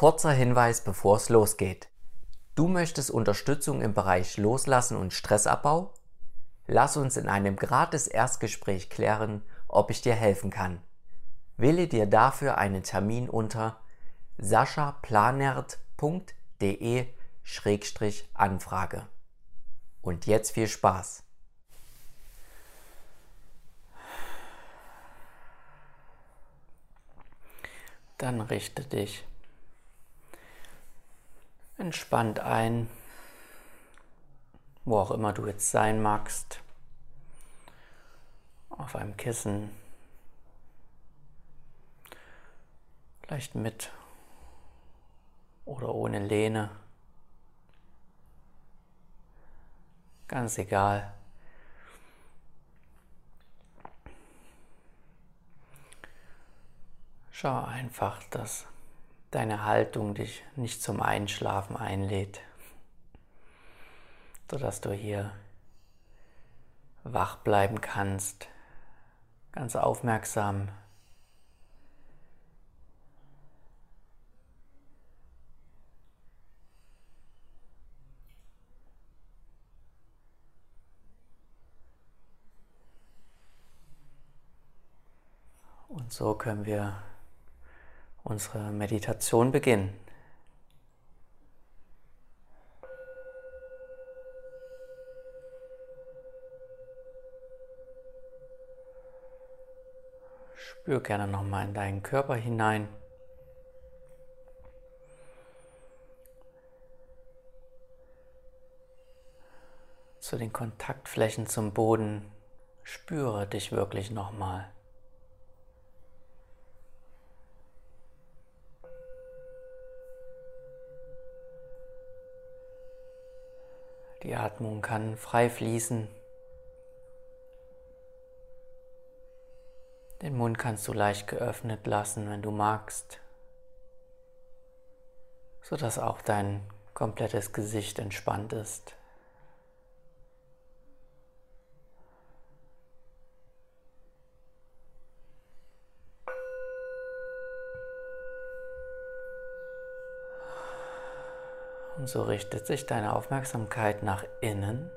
Kurzer Hinweis, bevor es losgeht. Du möchtest Unterstützung im Bereich Loslassen und Stressabbau? Lass uns in einem gratis Erstgespräch klären, ob ich dir helfen kann. Wähle dir dafür einen Termin unter saschaplanert.de-anfrage. Und jetzt viel Spaß! Dann richte dich entspannt ein, wo auch immer du jetzt sein magst, auf einem Kissen, vielleicht mit oder ohne Lehne, ganz egal. Schau einfach, dass deine Haltung dich nicht zum Einschlafen einlädt, sodass du hier wach bleiben kannst, ganz aufmerksam. Und so können wir unsere Meditation beginnen. Spür gerne nochmal in deinen Körper hinein. Zu den Kontaktflächen zum Boden. Spüre dich wirklich nochmal. Die Atmung kann frei fließen. Den Mund kannst du leicht geöffnet lassen, wenn du magst, sodass auch dein komplettes Gesicht entspannt ist. Und so richtet sich deine Aufmerksamkeit nach innen.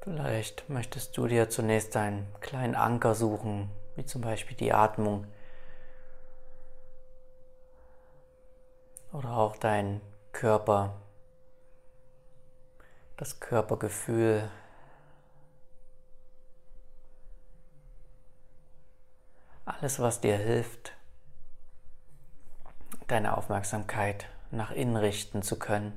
Vielleicht möchtest du dir zunächst einen kleinen Anker suchen, wie zum Beispiel die Atmung. Oder auch dein Körper, das Körpergefühl, Alles, was dir hilft, deine Aufmerksamkeit nach innen richten zu können.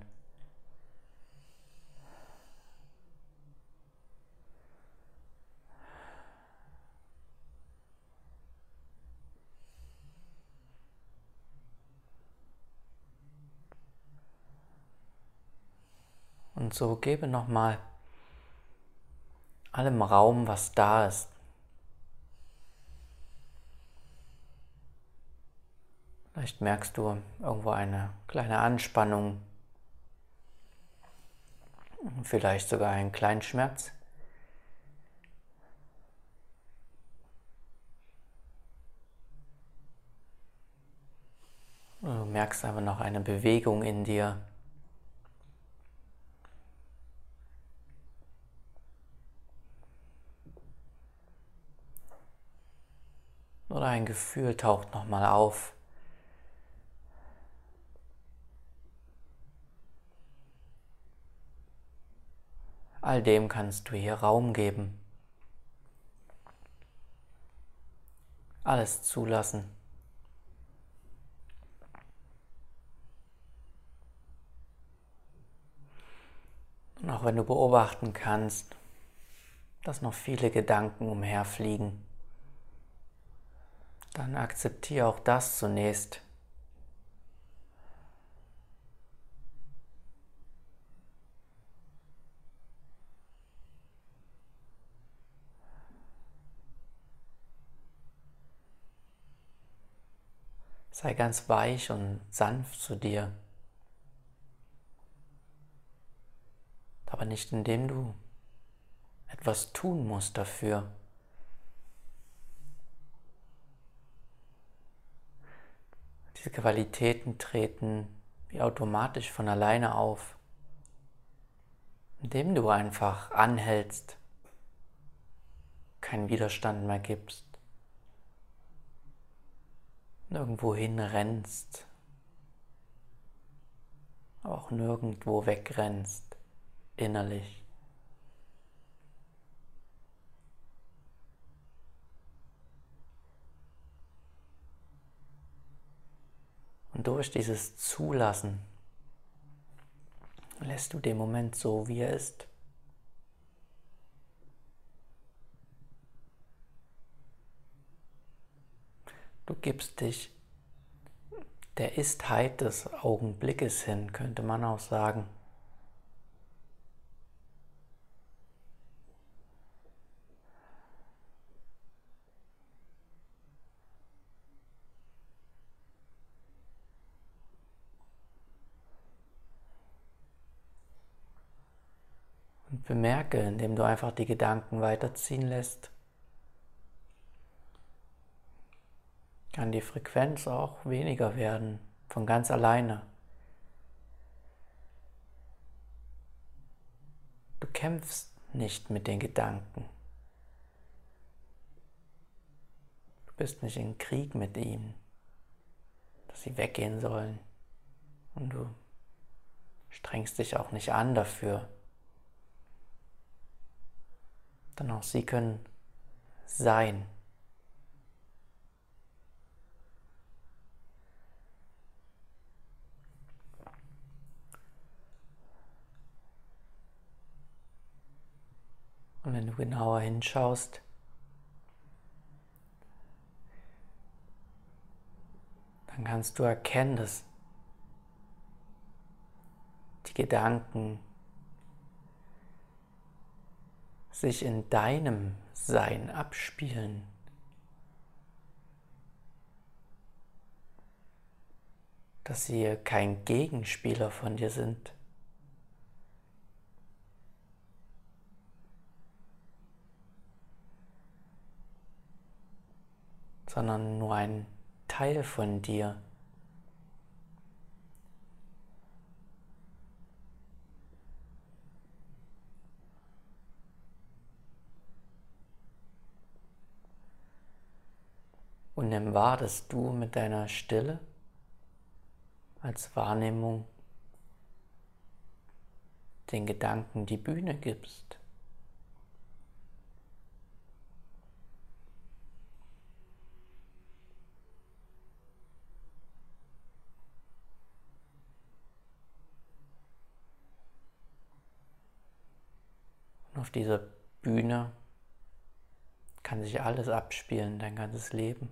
Und so gebe nochmal allem Raum, was da ist, Vielleicht merkst du irgendwo eine kleine Anspannung, vielleicht sogar einen kleinen Schmerz. Du merkst aber noch eine Bewegung in dir. Oder ein Gefühl taucht nochmal auf. All dem kannst du hier Raum geben. Alles zulassen. Und auch wenn du beobachten kannst, dass noch viele Gedanken umherfliegen, dann akzeptiere auch das zunächst. Sei ganz weich und sanft zu dir. Aber nicht indem du etwas tun musst dafür. Diese Qualitäten treten wie automatisch von alleine auf, indem du einfach anhältst, keinen Widerstand mehr gibst, nirgendwo hinrennst, aber auch nirgendwo wegrennst, innerlich. Und durch dieses Zulassen lässt du den Moment so, wie er ist. Du gibst dich der Istheit des Augenblickes hin, könnte man auch sagen. Und bemerke, indem du einfach die Gedanken weiterziehen lässt, kann die Frequenz auch weniger werden, von ganz alleine. Du kämpfst nicht mit den Gedanken. Du bist nicht in Krieg mit ihnen, dass sie weggehen sollen. Und du strengst dich auch nicht an dafür. Denn auch sie können sein. Und wenn du genauer hinschaust, dann kannst du erkennen, dass die Gedanken sich in deinem Sein abspielen. Dass sie kein Gegenspieler von dir sind. Sondern nur ein Teil von dir. Und nimm wahr, dass du mit deiner Stille als Wahrnehmung den Gedanken die Bühne gibst. Auf dieser Bühne kann sich alles abspielen, dein ganzes Leben.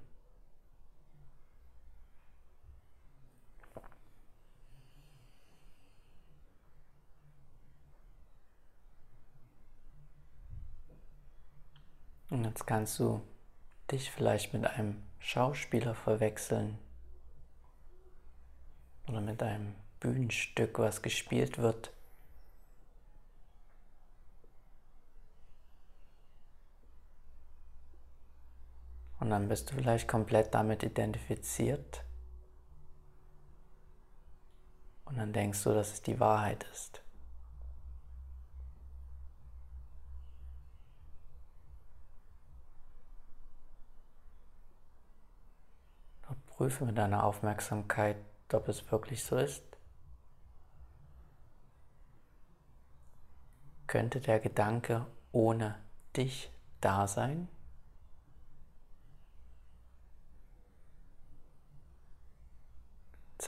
Und jetzt kannst du dich vielleicht mit einem Schauspieler verwechseln oder mit einem Bühnenstück, was gespielt wird. Und dann bist du vielleicht komplett damit identifiziert. Und dann denkst du, dass es die Wahrheit ist. Prüfe mit deiner Aufmerksamkeit, ob es wirklich so ist. Könnte der Gedanke ohne dich da sein?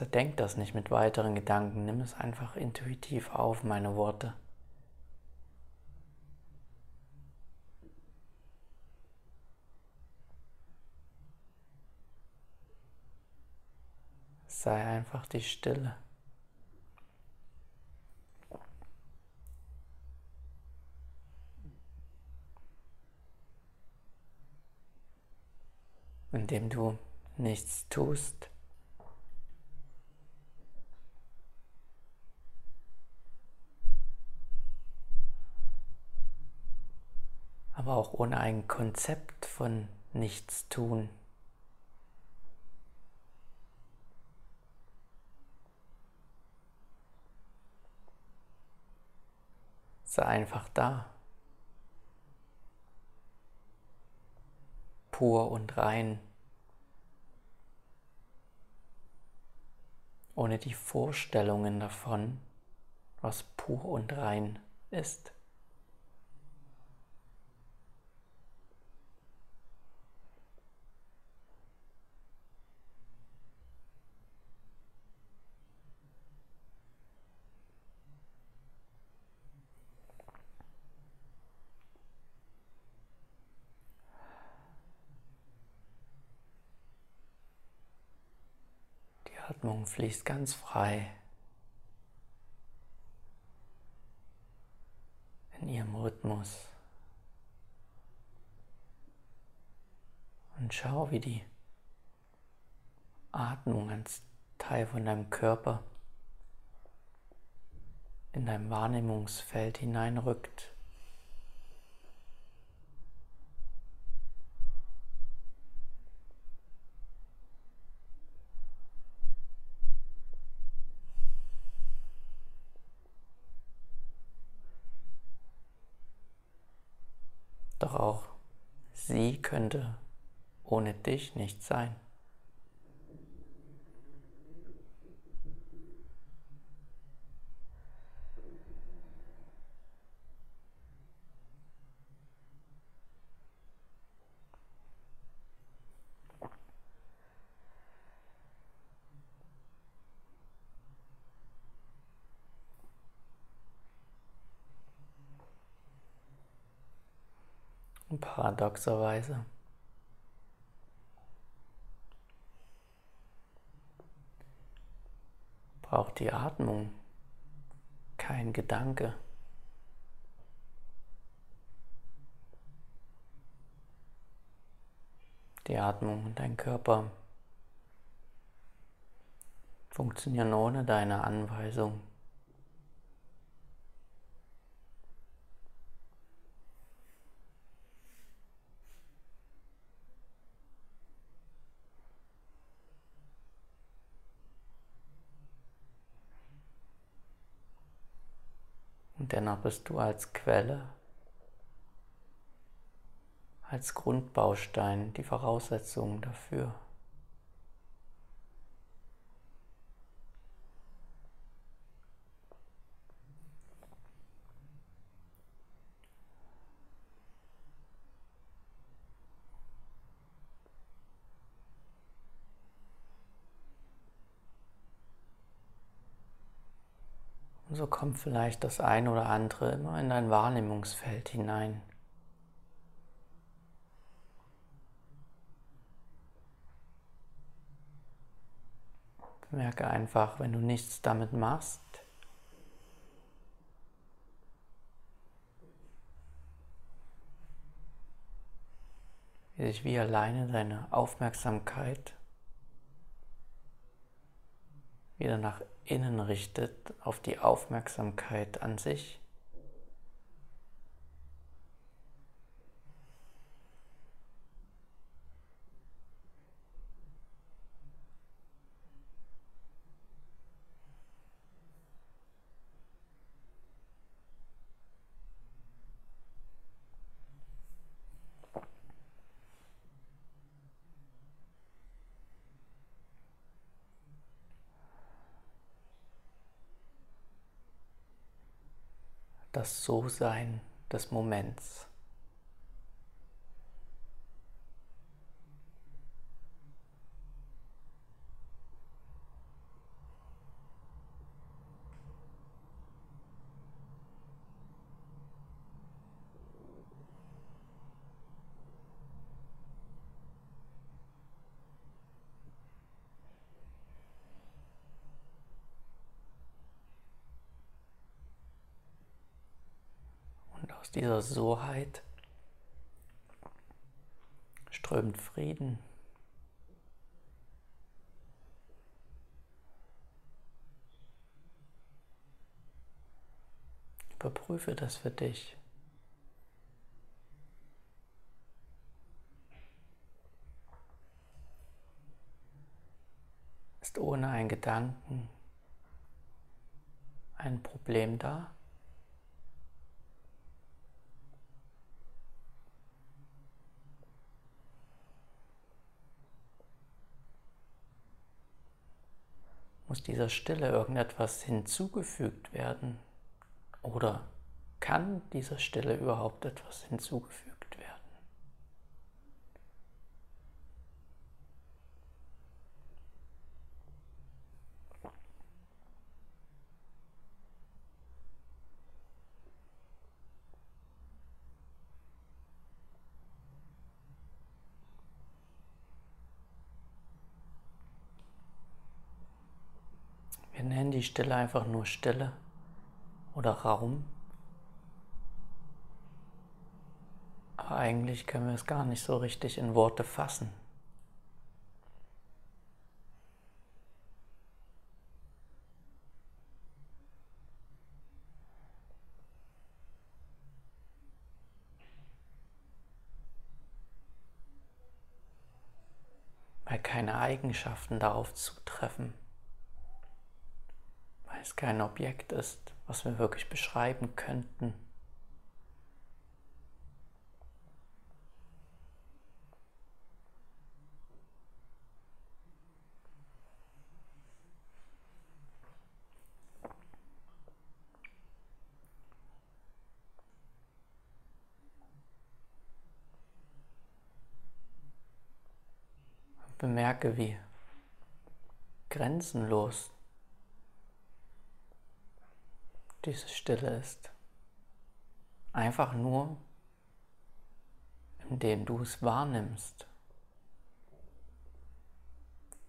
Zerdenk das nicht mit weiteren Gedanken, nimm es einfach intuitiv auf, meine Worte. Sei einfach die Stille. Indem du nichts tust, aber auch ohne ein Konzept von nichts tun. Sei einfach da. Pur und rein. Ohne die Vorstellungen davon, was pur und rein ist. Atmung fließt ganz frei in ihrem Rhythmus. Und schau, wie die Atmung als Teil von deinem Körper in dein Wahrnehmungsfeld hineinrückt. Doch auch sie könnte ohne dich nicht sein. paradoxerweise. Braucht die Atmung kein Gedanke. Die Atmung und dein Körper funktionieren ohne deine Anweisung. Dennoch bist du als Quelle, als Grundbaustein die Voraussetzung dafür. So kommt vielleicht das ein oder andere immer in dein Wahrnehmungsfeld hinein. Merke einfach, wenn du nichts damit machst, wie sich wie alleine deine Aufmerksamkeit wieder nach innen richtet, auf die Aufmerksamkeit an sich. Das So-Sein des Moments. Und aus dieser Soheit strömt Frieden. Überprüfe das für dich. Ist ohne einen Gedanken ein Problem da? Muss dieser Stille irgendetwas hinzugefügt werden? Oder kann dieser Stille überhaupt etwas hinzugefügt werden? Wir nennen die Stille einfach nur Stille oder Raum. Aber eigentlich können wir es gar nicht so richtig in Worte fassen. Weil keine Eigenschaften darauf zutreffen es kein Objekt ist, was wir wirklich beschreiben könnten. Bemerke, wie grenzenlos diese Stille ist. Einfach nur, indem du es wahrnimmst,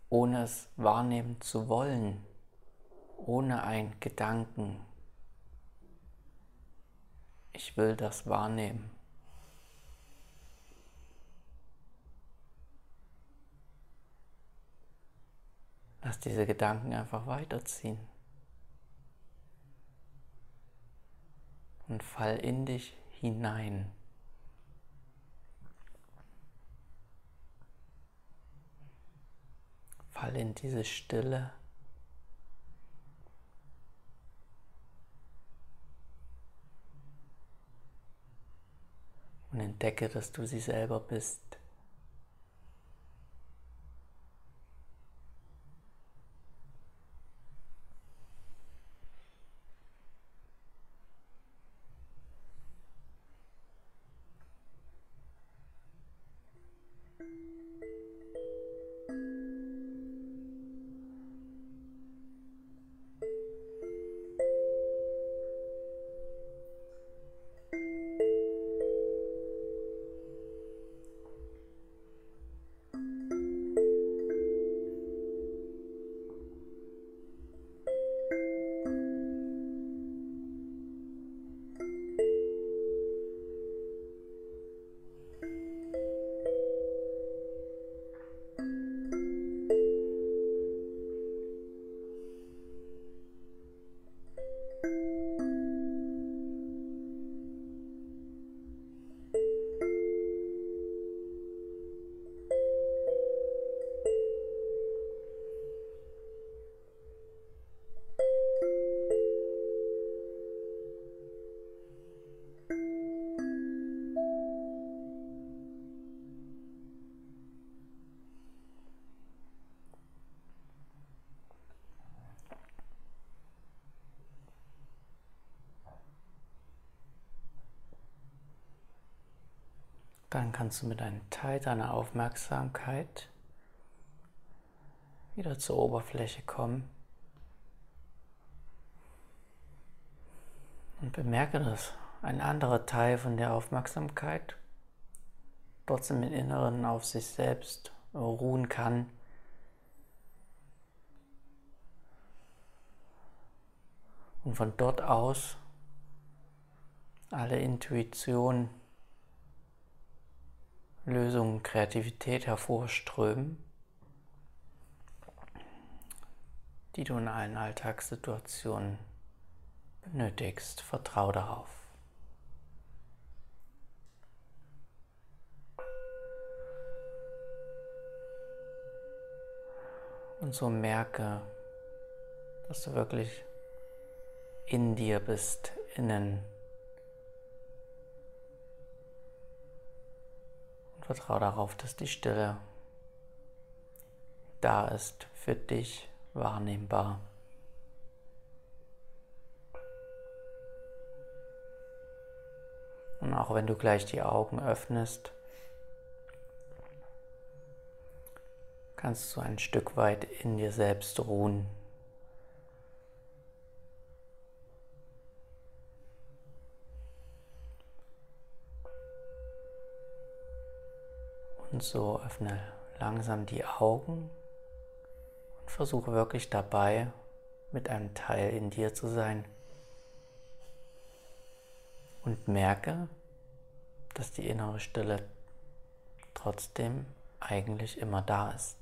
ohne es wahrnehmen zu wollen, ohne ein Gedanken. Ich will das wahrnehmen. Lass diese Gedanken einfach weiterziehen. Und fall in dich hinein. Fall in diese Stille. Und entdecke, dass du sie selber bist. Dann kannst du mit einem Teil deiner Aufmerksamkeit wieder zur Oberfläche kommen und bemerke, dass ein anderer Teil von der Aufmerksamkeit trotzdem im Inneren auf sich selbst ruhen kann. Und von dort aus alle Intuition Lösungen, Kreativität hervorströmen, die du in allen Alltagssituationen benötigst. Vertrau darauf. Und so merke, dass du wirklich in dir bist, innen. Und vertraue darauf, dass die Stille da ist, für dich wahrnehmbar. Und auch wenn du gleich die Augen öffnest, kannst du ein Stück weit in dir selbst ruhen. Und so öffne langsam die Augen und versuche wirklich dabei, mit einem Teil in dir zu sein. Und merke, dass die innere Stille trotzdem eigentlich immer da ist.